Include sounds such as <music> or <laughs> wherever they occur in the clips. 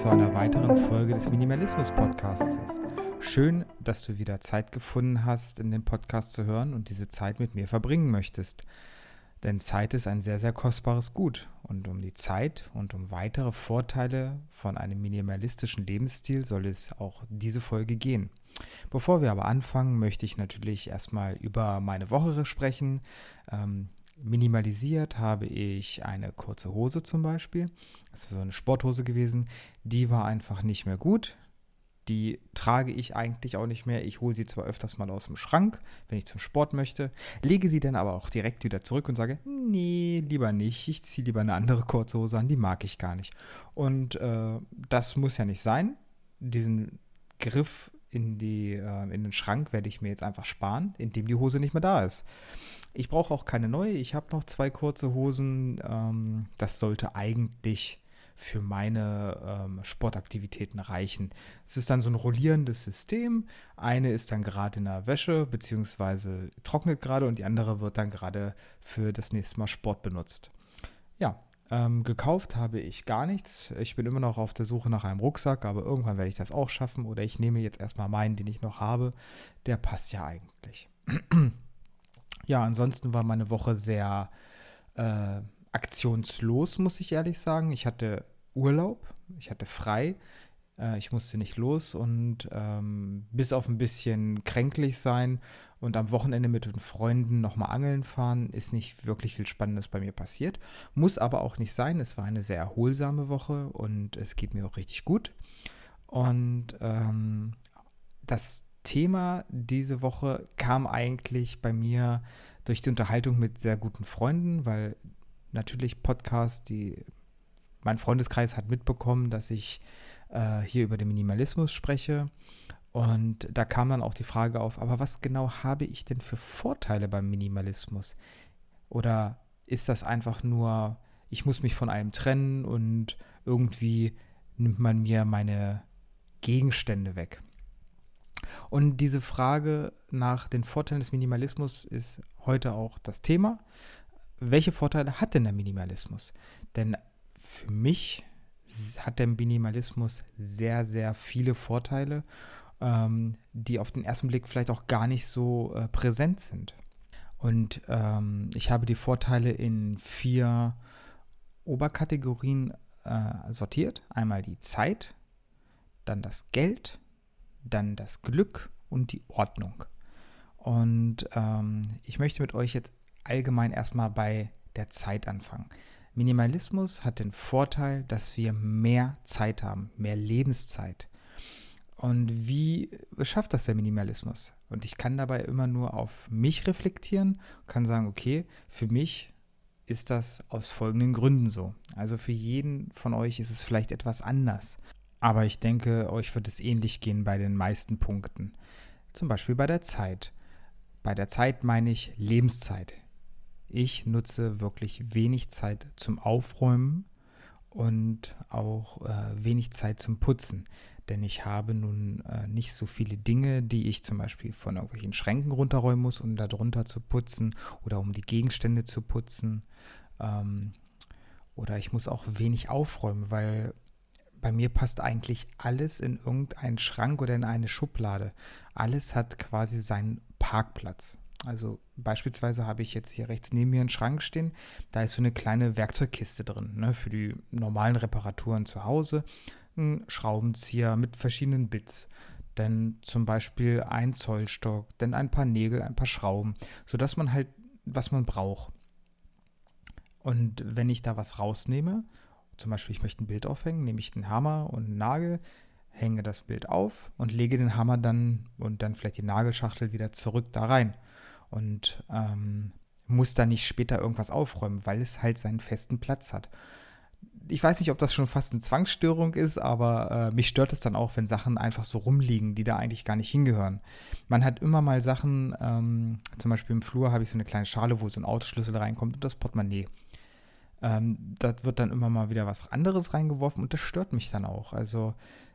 zu einer weiteren Folge des Minimalismus Podcasts. Schön, dass du wieder Zeit gefunden hast, in den Podcast zu hören und diese Zeit mit mir verbringen möchtest. Denn Zeit ist ein sehr, sehr kostbares Gut. Und um die Zeit und um weitere Vorteile von einem minimalistischen Lebensstil soll es auch diese Folge gehen. Bevor wir aber anfangen, möchte ich natürlich erstmal über meine Woche sprechen. Ähm, minimalisiert habe ich eine kurze Hose zum Beispiel. Das ist so eine Sporthose gewesen. Die war einfach nicht mehr gut. Die trage ich eigentlich auch nicht mehr. Ich hole sie zwar öfters mal aus dem Schrank, wenn ich zum Sport möchte, lege sie dann aber auch direkt wieder zurück und sage, nee, lieber nicht. Ich ziehe lieber eine andere kurze Hose an, die mag ich gar nicht. Und äh, das muss ja nicht sein. Diesen Griff in, die, äh, in den Schrank werde ich mir jetzt einfach sparen, indem die Hose nicht mehr da ist. Ich brauche auch keine neue. Ich habe noch zwei kurze Hosen. Ähm, das sollte eigentlich für meine ähm, Sportaktivitäten reichen. Es ist dann so ein rollierendes System. Eine ist dann gerade in der Wäsche, beziehungsweise trocknet gerade und die andere wird dann gerade für das nächste Mal Sport benutzt. Ja, ähm, gekauft habe ich gar nichts. Ich bin immer noch auf der Suche nach einem Rucksack, aber irgendwann werde ich das auch schaffen. Oder ich nehme jetzt erstmal meinen, den ich noch habe. Der passt ja eigentlich. <clears throat> ja, ansonsten war meine Woche sehr äh, aktionslos, muss ich ehrlich sagen. Ich hatte Urlaub, ich hatte frei. Äh, ich musste nicht los und ähm, bis auf ein bisschen kränklich sein und am Wochenende mit den Freunden nochmal angeln fahren, ist nicht wirklich viel Spannendes bei mir passiert. Muss aber auch nicht sein. Es war eine sehr erholsame Woche und es geht mir auch richtig gut. Und ähm, das Thema diese Woche kam eigentlich bei mir durch die Unterhaltung mit sehr guten Freunden, weil natürlich Podcast, die mein Freundeskreis hat mitbekommen, dass ich äh, hier über den Minimalismus spreche. Und da kam dann auch die Frage auf, aber was genau habe ich denn für Vorteile beim Minimalismus? Oder ist das einfach nur, ich muss mich von allem trennen und irgendwie nimmt man mir meine Gegenstände weg? Und diese Frage nach den Vorteilen des Minimalismus ist heute auch das Thema. Welche Vorteile hat denn der Minimalismus? Denn für mich hat der Minimalismus sehr, sehr viele Vorteile, ähm, die auf den ersten Blick vielleicht auch gar nicht so äh, präsent sind. Und ähm, ich habe die Vorteile in vier Oberkategorien äh, sortiert. Einmal die Zeit, dann das Geld, dann das Glück und die Ordnung. Und ähm, ich möchte mit euch jetzt allgemein erstmal bei der Zeit anfangen. Minimalismus hat den Vorteil, dass wir mehr Zeit haben, mehr Lebenszeit. Und wie schafft das der Minimalismus? Und ich kann dabei immer nur auf mich reflektieren, kann sagen, okay, für mich ist das aus folgenden Gründen so. Also für jeden von euch ist es vielleicht etwas anders. Aber ich denke, euch wird es ähnlich gehen bei den meisten Punkten. Zum Beispiel bei der Zeit. Bei der Zeit meine ich Lebenszeit. Ich nutze wirklich wenig Zeit zum Aufräumen und auch äh, wenig Zeit zum Putzen. Denn ich habe nun äh, nicht so viele Dinge, die ich zum Beispiel von irgendwelchen Schränken runterräumen muss, um darunter zu putzen oder um die Gegenstände zu putzen. Ähm, oder ich muss auch wenig aufräumen, weil bei mir passt eigentlich alles in irgendeinen Schrank oder in eine Schublade. Alles hat quasi seinen Parkplatz. Also beispielsweise habe ich jetzt hier rechts neben mir einen Schrank stehen. Da ist so eine kleine Werkzeugkiste drin ne, für die normalen Reparaturen zu Hause. Ein Schraubenzieher mit verschiedenen Bits. Dann zum Beispiel ein Zollstock, dann ein paar Nägel, ein paar Schrauben, sodass man halt, was man braucht. Und wenn ich da was rausnehme, zum Beispiel ich möchte ein Bild aufhängen, nehme ich den Hammer und einen Nagel, hänge das Bild auf und lege den Hammer dann und dann vielleicht die Nagelschachtel wieder zurück da rein und ähm, muss da nicht später irgendwas aufräumen, weil es halt seinen festen Platz hat. Ich weiß nicht, ob das schon fast eine Zwangsstörung ist, aber äh, mich stört es dann auch, wenn Sachen einfach so rumliegen, die da eigentlich gar nicht hingehören. Man hat immer mal Sachen, ähm, zum Beispiel im Flur habe ich so eine kleine Schale, wo so ein Autoschlüssel reinkommt und das Portemonnaie. Ähm, da wird dann immer mal wieder was anderes reingeworfen und das stört mich dann auch. Also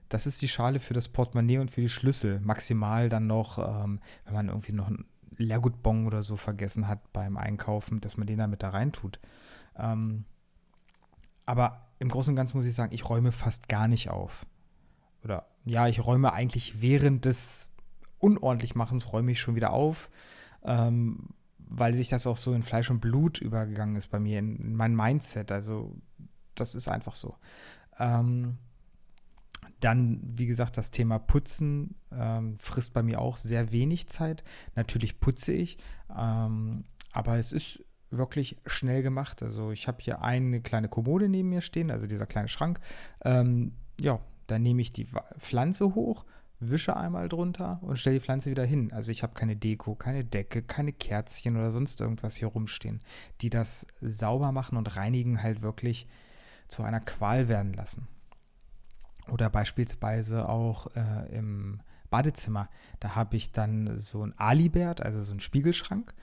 das ist die Schale für das Portemonnaie und für die Schlüssel. Maximal dann noch, ähm, wenn man irgendwie noch ein Leergutbon oder so vergessen hat beim Einkaufen, dass man den da mit da reintut. Ähm, aber im Großen und Ganzen muss ich sagen, ich räume fast gar nicht auf. Oder ja, ich räume eigentlich während des Unordentlichmachens räume ich schon wieder auf, ähm, weil sich das auch so in Fleisch und Blut übergegangen ist bei mir, in, in mein Mindset. Also das ist einfach so. Ähm, dann, wie gesagt, das Thema Putzen ähm, frisst bei mir auch sehr wenig Zeit. Natürlich putze ich, ähm, aber es ist wirklich schnell gemacht. Also ich habe hier eine kleine Kommode neben mir stehen, also dieser kleine Schrank. Ähm, ja, dann nehme ich die Pflanze hoch, wische einmal drunter und stelle die Pflanze wieder hin. Also ich habe keine Deko, keine Decke, keine Kerzchen oder sonst irgendwas hier rumstehen, die das sauber machen und reinigen halt wirklich zu einer Qual werden lassen. Oder beispielsweise auch äh, im Badezimmer. Da habe ich dann so ein Alibert, also so ein Spiegelschrank.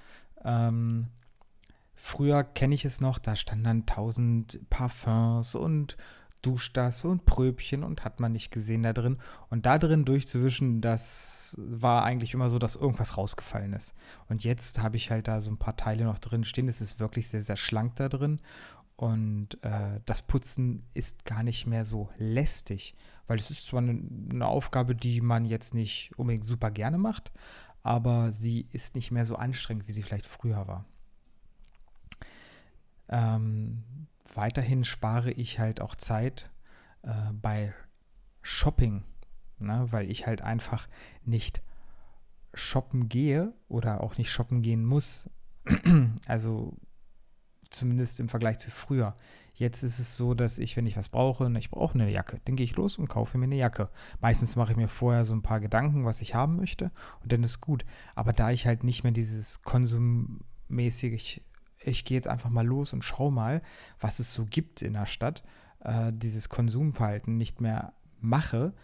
Ähm, früher kenne ich es noch, da standen dann tausend Parfums und Duschtasse und Pröbchen und hat man nicht gesehen da drin. Und da drin durchzuwischen, das war eigentlich immer so, dass irgendwas rausgefallen ist. Und jetzt habe ich halt da so ein paar Teile noch drin stehen. Es ist wirklich sehr, sehr schlank da drin. Und äh, das Putzen ist gar nicht mehr so lästig, weil es ist zwar eine, eine, Aufgabe, die man jetzt nicht unbedingt super gerne macht, aber sie ist nicht mehr so anstrengend, wie sie vielleicht früher war. Ähm, weiterhin spare ich halt auch Zeit äh, bei Shopping, ne, weil ich halt einfach nicht shoppen gehe oder auch nicht shoppen gehen muss. <clears throat> also zumindest im Vergleich zu früher. Jetzt ist es so, dass ich, wenn ich was brauche, ich brauche eine Jacke, dann gehe ich los und kaufe mir eine Jacke. Meistens mache ich mir vorher so ein paar Gedanken, was ich haben möchte und dann ist gut. Aber da ich halt nicht mehr dieses konsummäßig, ich, gehe jetzt einfach mal los und schau mal, was es so gibt in der Stadt, äh, dieses Konsumverhalten nicht mehr mache,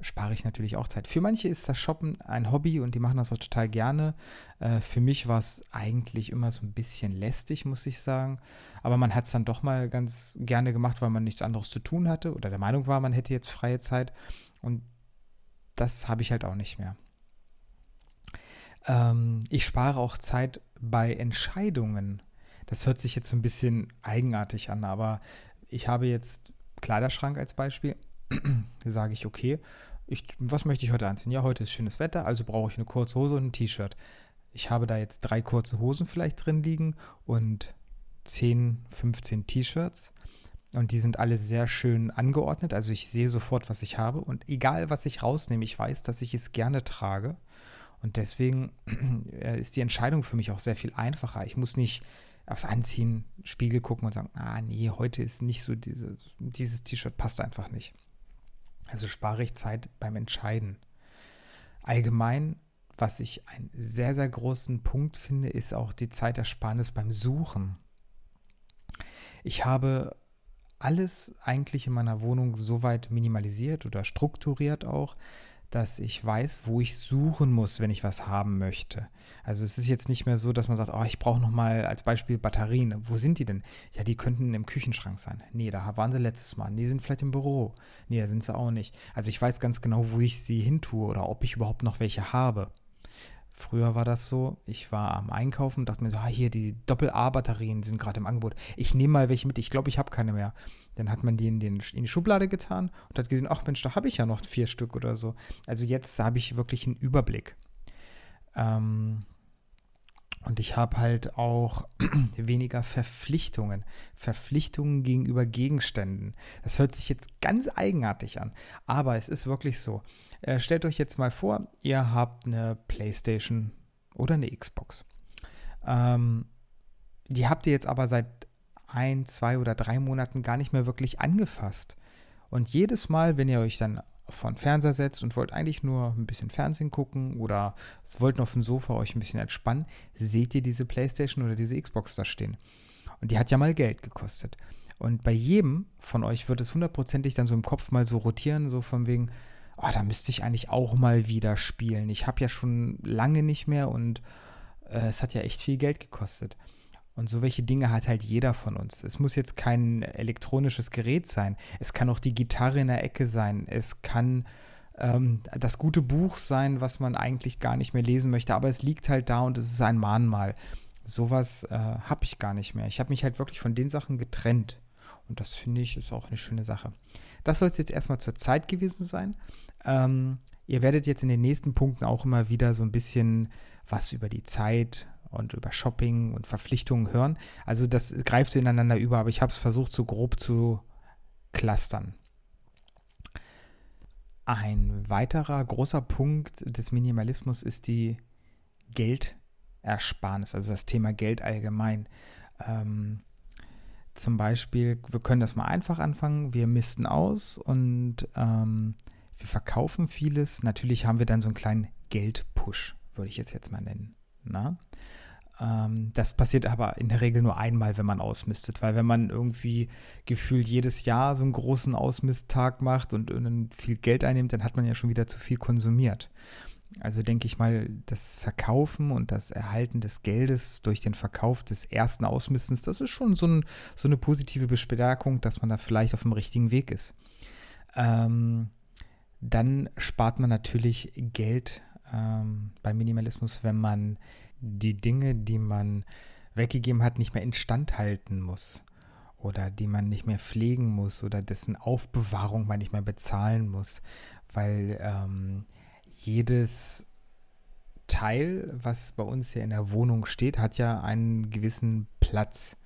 spare ich natürlich auch Zeit. Für manche ist das Shoppen ein Hobby und die machen das auch total gerne. Äh, für mich war es eigentlich immer so ein bisschen lästig, muss ich sagen. Aber man hat es dann doch mal ganz gerne gemacht, weil man nichts anderes zu tun hatte oder der Meinung war, man hätte jetzt freie Zeit. Und das habe ich halt auch nicht mehr. Ähm, ich spare auch Zeit bei Entscheidungen. Das hört sich jetzt so ein bisschen eigenartig an, aber ich habe jetzt Kleiderschrank als Beispiel. sage ich, okay, ich, was möchte ich heute anziehen? Ja, heute ist schönes Wetter, also brauche ich eine kurze Hose und ein T-Shirt. Ich habe da jetzt drei kurze Hosen vielleicht drin liegen und 10, 15 T-Shirts. Und die sind alle sehr schön angeordnet. Also ich sehe sofort, was ich habe. Und egal, was ich rausnehme, ich weiß, dass ich es gerne trage. Und deswegen äh, ist die Entscheidung für mich auch sehr viel einfacher. Ich muss nicht aufs Anziehen, Spiegel gucken und sagen, ah nee, heute ist nicht so diese, dieses T-Shirt passt einfach nicht. Also spare ich Zeit beim Entscheiden. Allgemein, was ich einen sehr, sehr großen Punkt finde, ist auch die Zeitersparnis beim Suchen. Ich habe alles eigentlich in meiner Wohnung soweit minimalisiert oder strukturiert auch, dass ich weiß, wo ich suchen muss, wenn ich was haben möchte. Also es ist jetzt nicht mehr so, dass man sagt, oh, ich brauche noch mal als Beispiel Batterien. Wo sind die denn? Ja, die könnten im Küchenschrank sein. Nee, da waren sie letztes Mal. Nee, sind vielleicht im Büro. Nee, da sind sie auch nicht. Also ich weiß ganz genau, wo ich sie hintue oder ob ich überhaupt noch welche habe. Früher war das so, ich war am Einkaufen und dachte mir so, ah, hier die Doppel-A-Batterien sind gerade im Angebot. Ich nehme mal welche mit, ich glaube, ich habe keine mehr. Dann hat man die in, den, in die Schublade getan und hat gesehen, ach Mensch, da habe ich ja noch vier Stück oder so. Also jetzt habe ich wirklich einen Überblick. Ähm, und ich habe halt auch <clears throat> weniger Verpflichtungen. Verpflichtungen gegenüber Gegenständen. Das hört sich jetzt ganz eigenartig an. Aber es ist wirklich so. Äh, stellt euch jetzt mal vor, ihr habt eine PlayStation oder eine Xbox. Ähm, die habt ihr jetzt aber seit ein, zwei oder drei Monaten gar nicht mehr wirklich angefasst. Und jedes Mal, wenn ihr euch dann vor den Fernseher setzt und wollt eigentlich nur ein bisschen Fernsehen gucken oder wollt auf dem Sofa euch ein bisschen entspannen, seht ihr diese Playstation oder diese Xbox da stehen. Und die hat ja mal Geld gekostet. Und bei jedem von euch wird es hundertprozentig dann so im Kopf mal so rotieren, so von wegen, oh, da müsste ich eigentlich auch mal wieder spielen. Ich habe ja schon lange nicht mehr und äh, es hat ja echt viel Geld gekostet. Und so welche Dinge hat halt jeder von uns. Es muss jetzt kein elektronisches Gerät sein. Es kann auch die Gitarre in der Ecke sein. Es kann ähm, das gute Buch sein, was man eigentlich gar nicht mehr lesen möchte. Aber es liegt halt da und es ist ein Mahnmal. Sowas äh, habe ich gar nicht mehr. Ich habe mich halt wirklich von den Sachen getrennt. Und das finde ich ist auch eine schöne Sache. Das soll es jetzt erstmal zur Zeit gewesen sein. Ähm, ihr werdet jetzt in den nächsten Punkten auch immer wieder so ein bisschen was über die Zeit und über Shopping und Verpflichtungen hören. Also das greift ineinander über, aber ich habe es versucht, so grob zu clustern. Ein weiterer großer Punkt des Minimalismus ist die Geldersparnis, also das Thema Geld allgemein. Ähm, zum Beispiel, wir können das mal einfach anfangen, wir misten aus und ähm, wir verkaufen vieles. Natürlich haben wir dann so einen kleinen Geldpush, würde ich es jetzt mal nennen. Na? Ähm, das passiert aber in der Regel nur einmal, wenn man ausmistet, weil wenn man irgendwie gefühlt jedes Jahr so einen großen Ausmisttag macht und, viel Geld einnimmt, dann hat man ja schon wieder zu viel konsumiert. Also denke ich mal, das Verkaufen und das Erhalten des Geldes durch den Verkauf des ersten Ausmistens, das ist schon so, ein, so eine positive Bestärkung, dass man da vielleicht auf dem richtigen Weg ist. Ähm, dann spart man natürlich Geld ähm, beim Minimalismus, wenn man die Dinge, die man weggegeben hat, nicht mehr instand halten muss oder die man nicht mehr pflegen muss oder dessen Aufbewahrung man nicht mehr bezahlen muss, weil ähm, jedes Teil, was bei uns hier in der Wohnung steht, hat ja einen gewissen Platz,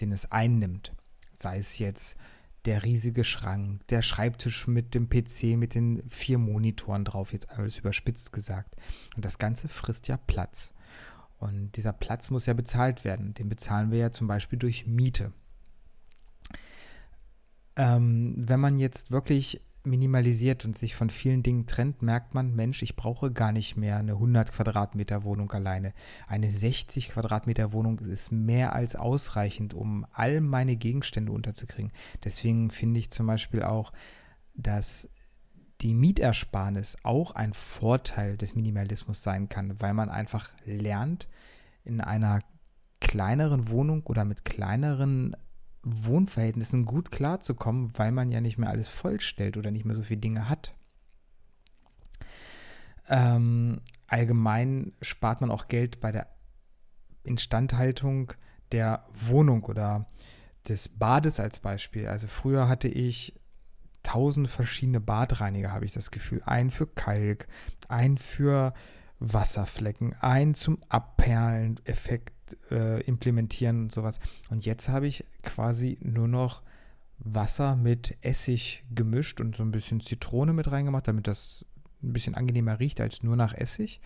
den es einnimmt. Sei es jetzt der riesige Schrank, der Schreibtisch mit dem PC, mit den vier Monitoren drauf, jetzt alles überspitzt gesagt. Und das Ganze frisst ja Platz. Und dieser Platz muss ja bezahlt werden. Den bezahlen wir ja zum Beispiel durch Miete. Ähm, wenn man jetzt wirklich minimalisiert und sich von vielen Dingen trennt, merkt man, Mensch, ich brauche gar nicht mehr eine 100 Quadratmeter Wohnung alleine. Eine 60 Quadratmeter Wohnung ist mehr als ausreichend, um all meine Gegenstände unterzukriegen. Deswegen finde ich zum Beispiel auch, dass die Mietersparnis auch ein Vorteil des Minimalismus sein kann, weil man einfach lernt, in einer kleineren Wohnung oder mit kleineren Wohnverhältnissen gut klarzukommen, weil man ja nicht mehr alles vollstellt oder nicht mehr so viele Dinge hat. Ähm, allgemein spart man auch Geld bei der Instandhaltung der Wohnung oder des Bades als Beispiel. Also früher hatte ich tausend verschiedene Badreiniger, habe ich das Gefühl. Ein für Kalk, ein für Wasserflecken, ein zum Abperlen-Effekt äh, implementieren und sowas. Und jetzt habe ich quasi nur noch Wasser mit Essig gemischt und so ein bisschen Zitrone mit reingemacht, damit das ein bisschen angenehmer riecht als nur nach Essig.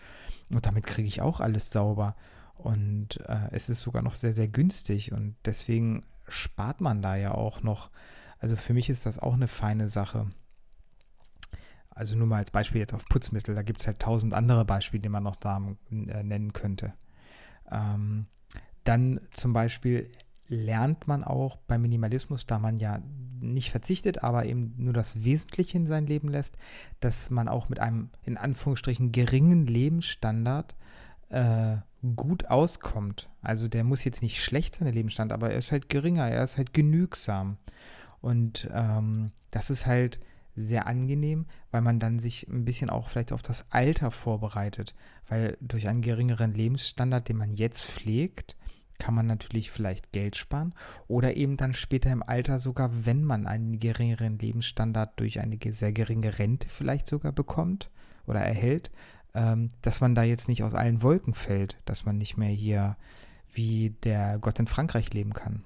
Und damit kriege ich auch alles sauber. Und äh, es ist sogar noch sehr, sehr günstig. Und deswegen spart man da ja auch noch also für mich ist das auch eine feine Sache. Also nur mal als Beispiel jetzt auf Putzmittel. Da gibt es halt tausend andere Beispiele, die man noch da äh, nennen könnte. Ähm, dann zum Beispiel lernt man auch beim Minimalismus, da man ja nicht verzichtet, aber eben nur das Wesentliche in sein Leben lässt, dass man auch mit einem in Anführungsstrichen geringen Lebensstandard äh, gut auskommt. Also der muss jetzt nicht schlecht sein, der Lebensstandard, aber er ist halt geringer, er ist halt genügsam. Und ähm, das ist halt sehr angenehm, weil man dann sich ein bisschen auch vielleicht auf das Alter vorbereitet. Weil durch einen geringeren Lebensstandard, den man jetzt pflegt, kann man natürlich vielleicht Geld sparen oder eben dann später im Alter sogar, wenn man einen geringeren Lebensstandard durch eine sehr geringe Rente vielleicht sogar bekommt oder erhält, ähm, dass man da jetzt nicht aus allen Wolken fällt, dass man nicht mehr hier wie der Gott in Frankreich leben kann.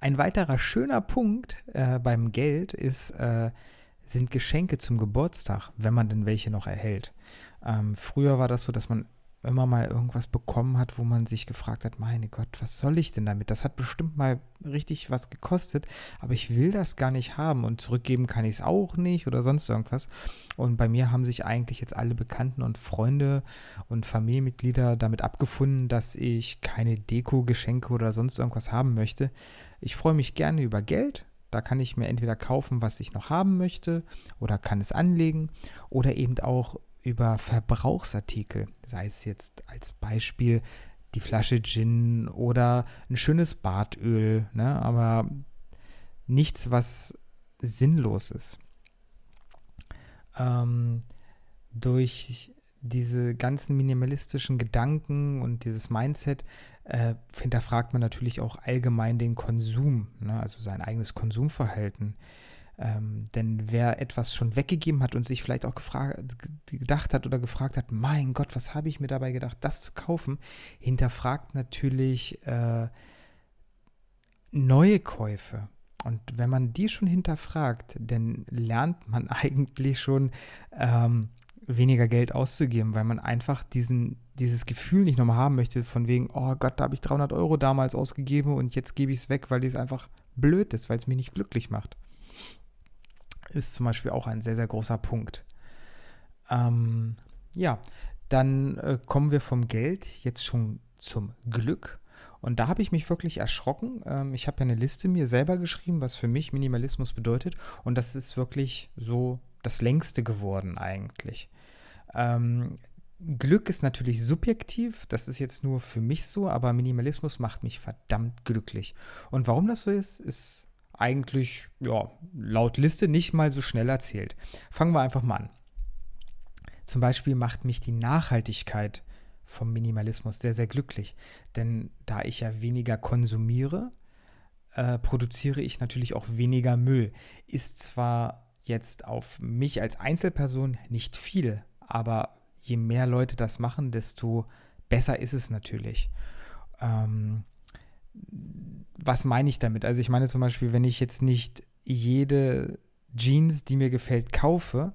Ein weiterer schöner Punkt äh, beim Geld ist, äh, sind Geschenke zum Geburtstag, wenn man denn welche noch erhält. Ähm, früher war das so, dass man immer mal irgendwas bekommen hat, wo man sich gefragt hat, meine Gott, was soll ich denn damit? Das hat bestimmt mal richtig was gekostet, aber ich will das gar nicht haben und zurückgeben kann ich es auch nicht oder sonst irgendwas. Und bei mir haben sich eigentlich jetzt alle Bekannten und Freunde und Familienmitglieder damit abgefunden, dass ich keine Deko, Geschenke oder sonst irgendwas haben möchte. Ich freue mich gerne über Geld, da kann ich mir entweder kaufen, was ich noch haben möchte, oder kann es anlegen, oder eben auch über Verbrauchsartikel, sei es jetzt als Beispiel die Flasche Gin oder ein schönes Badöl, ne? aber nichts, was sinnlos ist. Ähm, durch diese ganzen minimalistischen Gedanken und dieses Mindset äh, hinterfragt man natürlich auch allgemein den Konsum, ne? also sein eigenes Konsumverhalten. Ähm, denn wer etwas schon weggegeben hat und sich vielleicht auch gedacht hat oder gefragt hat, mein Gott, was habe ich mir dabei gedacht, das zu kaufen, hinterfragt natürlich äh, neue Käufe. Und wenn man die schon hinterfragt, dann lernt man <laughs> eigentlich schon ähm, weniger Geld auszugeben, weil man einfach diesen, dieses Gefühl nicht nochmal haben möchte, von wegen, oh Gott, da habe ich 300 Euro damals ausgegeben und jetzt gebe ich es weg, weil es einfach blöd ist, weil es mich nicht glücklich macht ist zum Beispiel auch ein sehr, sehr großer Punkt. Ähm, ja, dann äh, kommen wir vom Geld jetzt schon zum Glück. Und da habe ich mich wirklich erschrocken. Ähm, ich habe ja eine Liste mir selber geschrieben, was für mich Minimalismus bedeutet. Und das ist wirklich so das längste geworden eigentlich. Ähm, Glück ist natürlich subjektiv, das ist jetzt nur für mich so, aber Minimalismus macht mich verdammt glücklich. Und warum das so ist, ist eigentlich, ja, laut Liste nicht mal so schnell erzählt. Fangen wir einfach mal an. Zum Beispiel macht mich die Nachhaltigkeit vom Minimalismus sehr, sehr glücklich. Denn da ich ja weniger konsumiere, äh, produziere ich natürlich auch weniger Müll. Ist zwar jetzt auf mich als Einzelperson nicht viel, aber je mehr Leute das machen, desto besser ist es natürlich. Ähm, was meine ich damit? Also ich meine zum Beispiel, wenn ich jetzt nicht jede Jeans, die mir gefällt, kaufe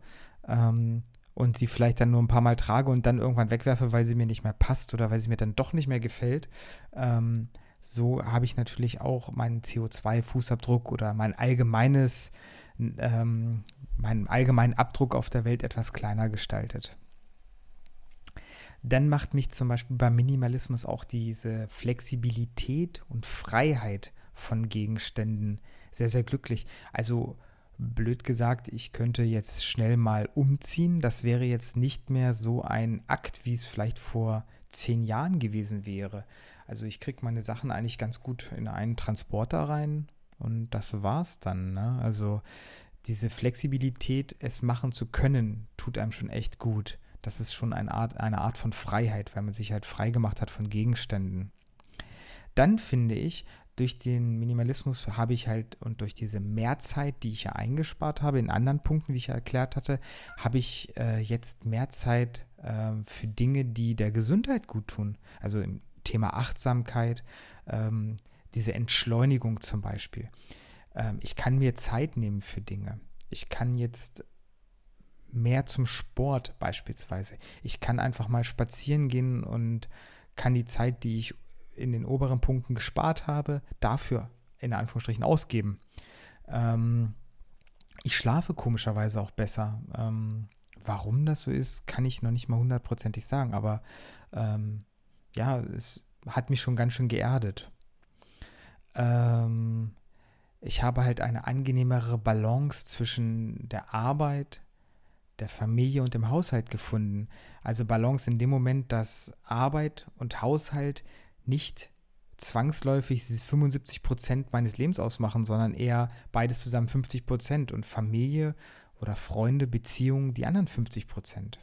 ähm, und sie vielleicht dann nur ein paar Mal trage und dann irgendwann wegwerfe, weil sie mir nicht mehr passt oder weil sie mir dann doch nicht mehr gefällt, ähm, so habe ich natürlich auch meinen CO2-Fußabdruck oder mein allgemeines, ähm, meinen allgemeinen Abdruck auf der Welt etwas kleiner gestaltet dann macht mich zum Beispiel beim Minimalismus auch diese Flexibilität und Freiheit von Gegenständen sehr, sehr glücklich. Also blöd gesagt, ich könnte jetzt schnell mal umziehen. Das wäre jetzt nicht mehr so ein Akt, wie es vielleicht vor zehn Jahren gewesen wäre. Also ich kriege meine Sachen eigentlich ganz gut in einen Transporter rein und das war's dann. Ne? Also diese Flexibilität, es machen zu können, tut einem schon echt gut das ist schon eine Art, eine Art von Freiheit, weil man sich halt frei gemacht hat von Gegenständen. Dann finde ich, durch den Minimalismus habe ich halt und durch diese Mehrzeit, die ich ja eingespart habe, in anderen Punkten, wie ich ja erklärt hatte, habe ich äh, jetzt mehr Zeit äh, für Dinge, die der Gesundheit gut tun. Also im Thema Achtsamkeit, ähm, diese Entschleunigung zum Beispiel. Ähm, ich kann mir Zeit nehmen für Dinge. Ich kann jetzt mehr zum Sport beispielsweise. Ich kann einfach mal spazieren gehen und kann die Zeit, die ich in den oberen Punkten gespart habe, dafür in Anführungsstrichen ausgeben. Ähm, ich schlafe komischerweise auch besser. Ähm, warum das so ist, kann ich noch nicht mal hundertprozentig sagen, aber ähm, ja, es hat mich schon ganz schön geerdet. Ähm, ich habe halt eine angenehmere Balance zwischen der Arbeit, der Familie und dem Haushalt gefunden. Also Balance in dem Moment, dass Arbeit und Haushalt nicht zwangsläufig 75 Prozent meines Lebens ausmachen, sondern eher beides zusammen 50 Prozent und Familie oder Freunde, Beziehungen die anderen 50 Prozent.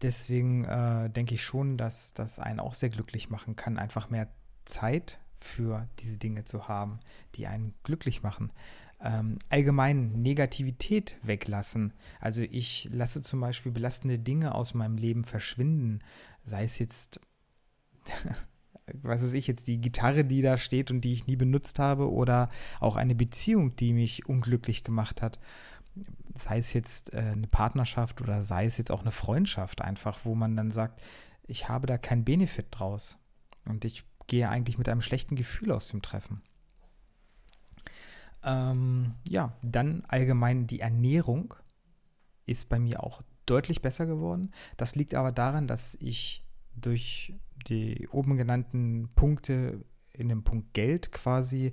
Deswegen äh, denke ich schon, dass das einen auch sehr glücklich machen kann, einfach mehr Zeit für diese Dinge zu haben, die einen glücklich machen ähm, allgemein Negativität weglassen. Also ich lasse zum Beispiel belastende Dinge aus meinem Leben verschwinden, sei es jetzt, <laughs> was weiß ich jetzt, die Gitarre, die da steht und die ich nie benutzt habe, oder auch eine Beziehung, die mich unglücklich gemacht hat. Sei es jetzt äh, eine Partnerschaft oder sei es jetzt auch eine Freundschaft einfach, wo man dann sagt, ich habe da keinen Benefit draus. Und ich gehe eigentlich mit einem schlechten Gefühl aus dem Treffen. Ähm, ja, dann allgemein die Ernährung ist bei mir auch deutlich besser geworden. Das liegt aber daran, dass ich durch die oben genannten Punkte in dem Punkt Geld quasi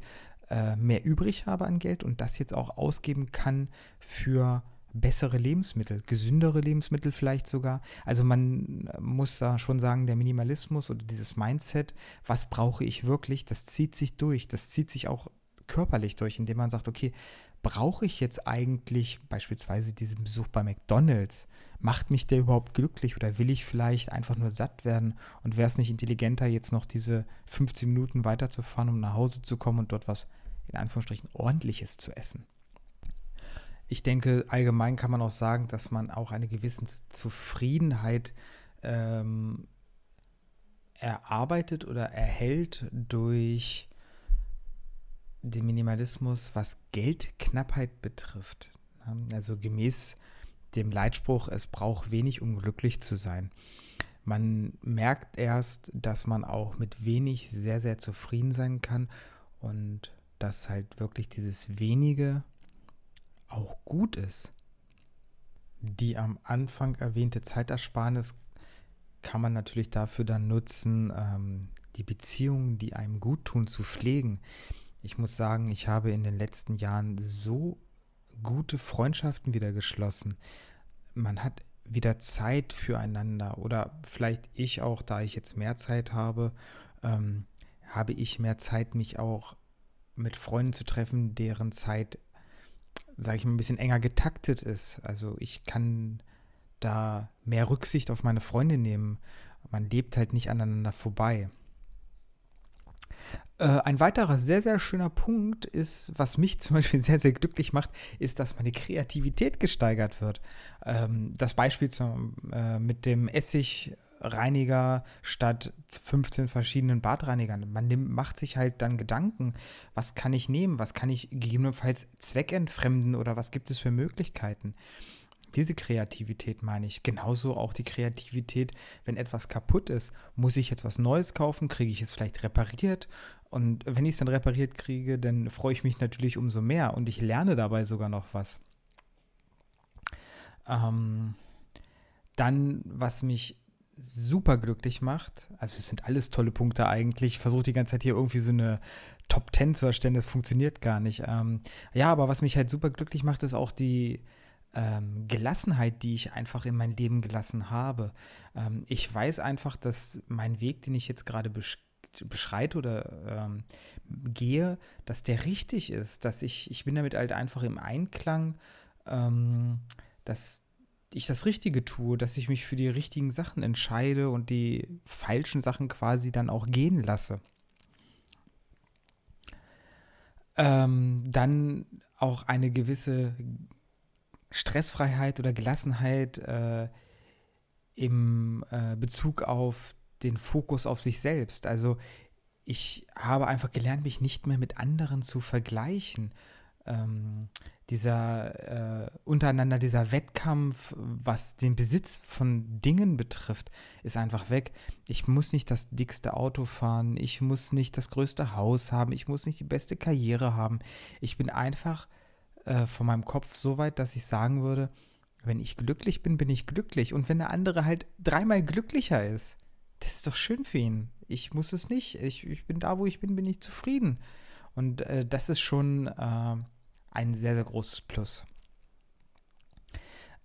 äh, mehr übrig habe an Geld und das jetzt auch ausgeben kann für bessere Lebensmittel, gesündere Lebensmittel vielleicht sogar. Also man muss da schon sagen, der Minimalismus oder dieses Mindset, was brauche ich wirklich, das zieht sich durch. Das zieht sich auch körperlich durch, indem man sagt, okay, brauche ich jetzt eigentlich beispielsweise diesen Besuch bei McDonald's? macht mich der überhaupt glücklich oder will ich vielleicht einfach nur satt werden und wäre es nicht intelligenter, jetzt noch diese 15 Minuten weiterzufahren, um nach Hause zu kommen und dort was in Anführungsstrichen ordentliches zu essen? Ich denke, allgemein kann man auch sagen, dass man auch eine gewisse Zufriedenheit ähm, erarbeitet oder erhält durch den Minimalismus, was Geldknappheit betrifft. Also gemäß dem Leitspruch, es braucht wenig, um glücklich zu sein. Man merkt erst, dass man auch mit wenig sehr, sehr zufrieden sein kann und dass halt wirklich dieses wenige auch gut ist. Die am Anfang erwähnte Zeitersparnis kann man natürlich dafür dann nutzen, ähm, die Beziehungen, die einem gut tun, zu pflegen. Ich muss sagen, ich habe in den letzten Jahren so gute Freundschaften wieder geschlossen. Man hat wieder Zeit füreinander oder vielleicht ich auch, da ich jetzt mehr Zeit habe, ähm, habe ich mehr Zeit, mich auch mit Freunden zu treffen, deren Zeit, sage ich mal, ein bisschen enger getaktet ist. Also ich kann da mehr Rücksicht auf meine Freunde nehmen. Man lebt halt nicht aneinander vorbei. Äh, ein weiterer sehr, sehr schöner Punkt ist, was mich <laughs> zum Beispiel sehr, sehr glücklich macht, ist, dass meine Kreativität gesteigert wird. Ähm, das Beispiel zum, äh, mit dem Essigreiniger statt 15 verschiedenen Badreinigern. Man nimmt, macht sich halt dann Gedanken, was kann ich nehmen, was kann ich gegebenenfalls zweckentfremden oder was gibt es für Möglichkeiten. Diese Kreativität meine ich. Genauso auch die Kreativität, wenn etwas kaputt ist. Muss ich jetzt was Neues kaufen? Kriege ich es vielleicht repariert? Und wenn ich es dann repariert kriege, dann freue ich mich natürlich umso mehr und ich lerne dabei sogar noch was. Ähm, dann, was mich super glücklich macht, also es sind alles tolle Punkte eigentlich, ich versuche die ganze Zeit hier irgendwie so eine Top 10 zu erstellen, das funktioniert gar nicht. Ähm, ja, aber was mich halt super glücklich macht, ist auch die, ähm, Gelassenheit, die ich einfach in mein Leben gelassen habe. Ähm, ich weiß einfach, dass mein Weg, den ich jetzt gerade besch beschreite oder ähm, gehe, dass der richtig ist, dass ich, ich bin damit halt einfach im Einklang, ähm, dass ich das Richtige tue, dass ich mich für die richtigen Sachen entscheide und die falschen Sachen quasi dann auch gehen lasse. Ähm, dann auch eine gewisse Stressfreiheit oder Gelassenheit äh, im äh, Bezug auf den Fokus auf sich selbst. Also ich habe einfach gelernt, mich nicht mehr mit anderen zu vergleichen. Ähm, dieser äh, untereinander, dieser Wettkampf, was den Besitz von Dingen betrifft, ist einfach weg. Ich muss nicht das dickste Auto fahren, ich muss nicht das größte Haus haben, ich muss nicht die beste Karriere haben. Ich bin einfach äh, von meinem Kopf so weit, dass ich sagen würde, wenn ich glücklich bin, bin ich glücklich. Und wenn der andere halt dreimal glücklicher ist, das ist doch schön für ihn. Ich muss es nicht. Ich, ich bin da, wo ich bin, bin ich zufrieden. Und äh, das ist schon äh, ein sehr, sehr großes Plus.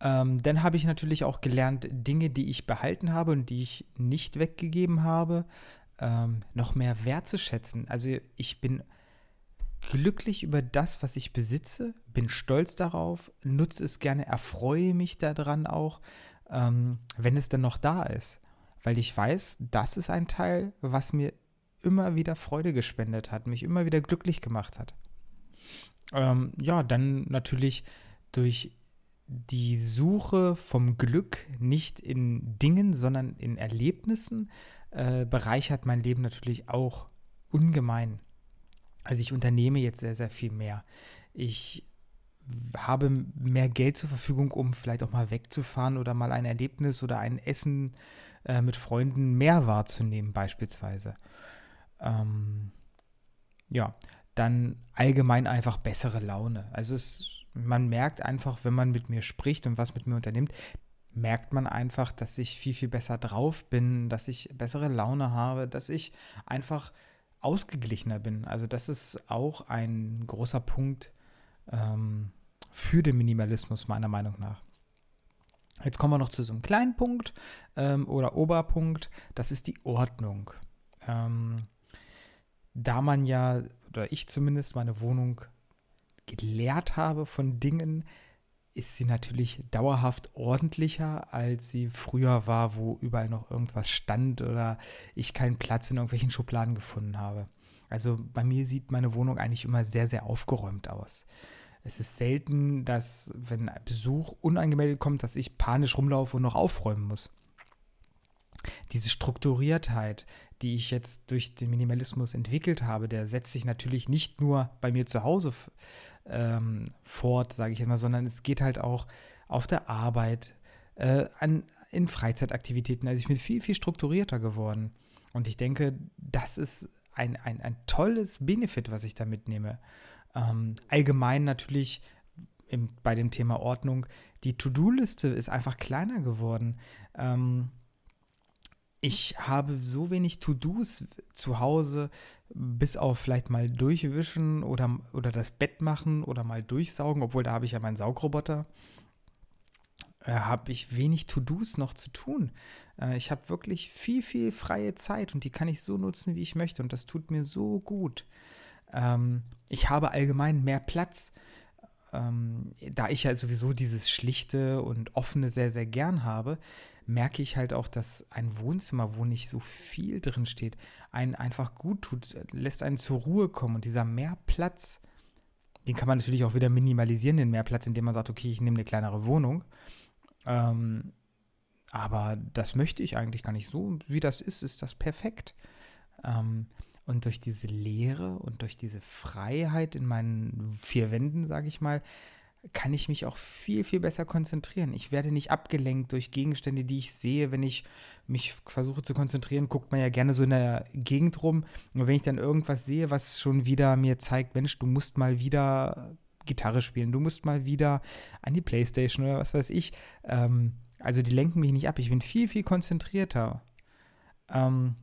Ähm, dann habe ich natürlich auch gelernt, Dinge, die ich behalten habe und die ich nicht weggegeben habe, ähm, noch mehr wertzuschätzen. Also ich bin glücklich über das, was ich besitze, bin stolz darauf, nutze es gerne, erfreue mich daran auch, ähm, wenn es dann noch da ist. Weil ich weiß, das ist ein Teil, was mir immer wieder Freude gespendet hat, mich immer wieder glücklich gemacht hat. Ähm, ja, dann natürlich durch die Suche vom Glück nicht in Dingen, sondern in Erlebnissen äh, bereichert mein Leben natürlich auch ungemein. Also ich unternehme jetzt sehr, sehr viel mehr. Ich habe mehr Geld zur Verfügung, um vielleicht auch mal wegzufahren oder mal ein Erlebnis oder ein Essen äh, mit Freunden mehr wahrzunehmen, beispielsweise. Ähm, ja, dann allgemein einfach bessere Laune. Also es, man merkt einfach, wenn man mit mir spricht und was mit mir unternimmt, merkt man einfach, dass ich viel, viel besser drauf bin, dass ich bessere Laune habe, dass ich einfach ausgeglichener bin. Also das ist auch ein großer Punkt ähm, für den Minimalismus meiner Meinung nach. Jetzt kommen wir noch zu so einem kleinen Punkt ähm, oder Oberpunkt. Das ist die Ordnung. Ähm, da man ja, oder ich zumindest, meine Wohnung geleert habe von Dingen, ist sie natürlich dauerhaft ordentlicher, als sie früher war, wo überall noch irgendwas stand oder ich keinen Platz in irgendwelchen Schubladen gefunden habe. Also bei mir sieht meine Wohnung eigentlich immer sehr, sehr aufgeräumt aus. Es ist selten, dass, wenn Besuch unangemeldet kommt, dass ich panisch rumlaufe und noch aufräumen muss. Diese Strukturiertheit, die ich jetzt durch den Minimalismus entwickelt habe, der setzt sich natürlich nicht nur bei mir zu Hause ähm, fort, sage ich immer, sondern es geht halt auch auf der Arbeit, äh, an, in Freizeitaktivitäten. Also ich bin viel, viel strukturierter geworden. Und ich denke, das ist ein, ein, ein tolles Benefit, was ich da mitnehme. Ähm, allgemein natürlich im, bei dem Thema Ordnung, die To-Do-Liste ist einfach kleiner geworden. Ähm, ich habe so wenig To-Dos zu Hause, bis auf vielleicht mal durchwischen oder, oder das Bett machen oder mal durchsaugen, obwohl da habe ich ja meinen Saugroboter, äh, habe ich wenig To-Dos noch zu tun. Äh, ich habe wirklich viel, viel freie Zeit und die kann ich so nutzen, wie ich möchte und das tut mir so gut. Ähm, ich habe allgemein mehr Platz. Ähm, da ich ja sowieso dieses Schlichte und Offene sehr, sehr gern habe, merke ich halt auch, dass ein Wohnzimmer, wo nicht so viel drin steht, einen einfach gut tut, lässt einen zur Ruhe kommen. Und dieser Mehrplatz, den kann man natürlich auch wieder minimalisieren, den Mehrplatz, indem man sagt, okay, ich nehme eine kleinere Wohnung. Ähm, aber das möchte ich eigentlich gar nicht. So wie das ist, ist das perfekt. Ähm, und durch diese Leere und durch diese Freiheit in meinen vier Wänden, sage ich mal, kann ich mich auch viel, viel besser konzentrieren. Ich werde nicht abgelenkt durch Gegenstände, die ich sehe. Wenn ich mich versuche zu konzentrieren, guckt man ja gerne so in der Gegend rum. Und wenn ich dann irgendwas sehe, was schon wieder mir zeigt, Mensch, du musst mal wieder Gitarre spielen, du musst mal wieder an die Playstation oder was weiß ich. Ähm, also die lenken mich nicht ab. Ich bin viel, viel konzentrierter. Ähm,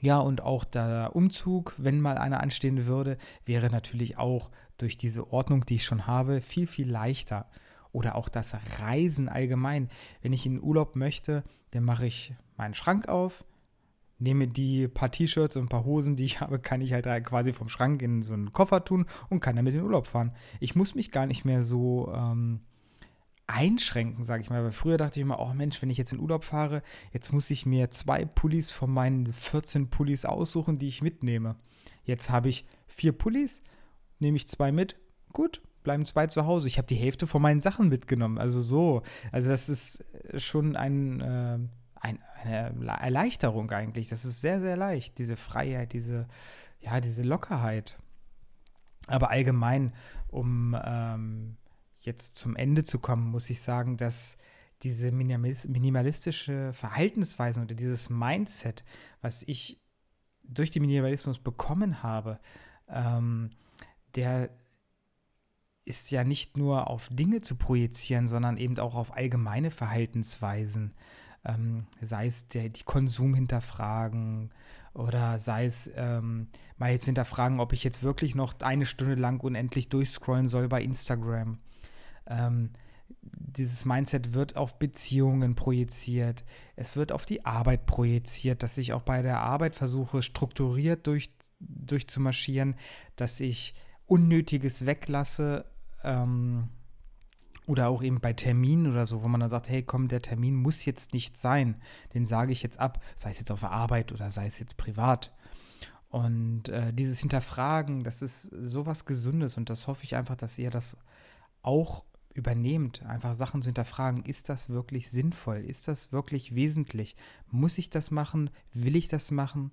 ja, und auch der Umzug, wenn mal einer anstehen würde, wäre natürlich auch durch diese Ordnung, die ich schon habe, viel, viel leichter. Oder auch das Reisen allgemein. Wenn ich in Urlaub möchte, dann mache ich meinen Schrank auf, nehme die paar T-Shirts und ein paar Hosen, die ich habe, kann ich halt quasi vom Schrank in so einen Koffer tun und kann damit in den Urlaub fahren. Ich muss mich gar nicht mehr so ähm, einschränken, sage ich mal. Weil früher dachte ich immer, oh Mensch, wenn ich jetzt in Urlaub fahre, jetzt muss ich mir zwei Pullis von meinen 14 Pullis aussuchen, die ich mitnehme. Jetzt habe ich vier Pullis, nehme ich zwei mit, gut, bleiben zwei zu Hause. Ich habe die Hälfte von meinen Sachen mitgenommen. Also so. Also das ist schon ein, äh, ein, eine Erleichterung eigentlich. Das ist sehr, sehr leicht, diese Freiheit, diese, ja, diese Lockerheit. Aber allgemein, um ähm, jetzt zum Ende zu kommen, muss ich sagen, dass diese minimalistische Verhaltensweise oder dieses Mindset, was ich durch den Minimalismus bekommen habe, ähm, der ist ja nicht nur auf Dinge zu projizieren, sondern eben auch auf allgemeine Verhaltensweisen. Ähm, sei es der, die Konsum hinterfragen oder sei es ähm, mal jetzt hinterfragen, ob ich jetzt wirklich noch eine Stunde lang unendlich durchscrollen soll bei Instagram. Ähm, dieses Mindset wird auf Beziehungen projiziert, es wird auf die Arbeit projiziert, dass ich auch bei der Arbeit versuche, strukturiert durch, durchzumarschieren, dass ich Unnötiges weglasse ähm, oder auch eben bei Terminen oder so, wo man dann sagt, hey komm, der Termin muss jetzt nicht sein, den sage ich jetzt ab, sei es jetzt auf der Arbeit oder sei es jetzt privat. Und äh, dieses Hinterfragen, das ist sowas Gesundes und das hoffe ich einfach, dass ihr das auch übernehmt, einfach Sachen zu hinterfragen, ist das wirklich sinnvoll? Ist das wirklich wesentlich? Muss ich das machen? Will ich das machen?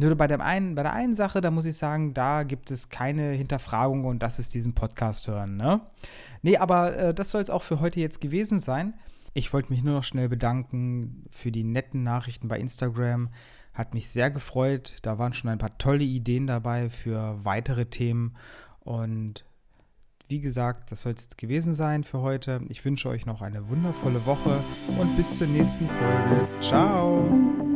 Nur bei, dem einen, bei der einen Sache, da muss ich sagen, da gibt es keine Hinterfragung und das ist diesen Podcast hören. Ne, nee, aber äh, das soll es auch für heute jetzt gewesen sein. Ich wollte mich nur noch schnell bedanken für die netten Nachrichten bei Instagram. Hat mich sehr gefreut. Da waren schon ein paar tolle Ideen dabei für weitere Themen. Und wie gesagt, das soll es jetzt gewesen sein für heute. Ich wünsche euch noch eine wundervolle Woche und bis zur nächsten Folge. Ciao!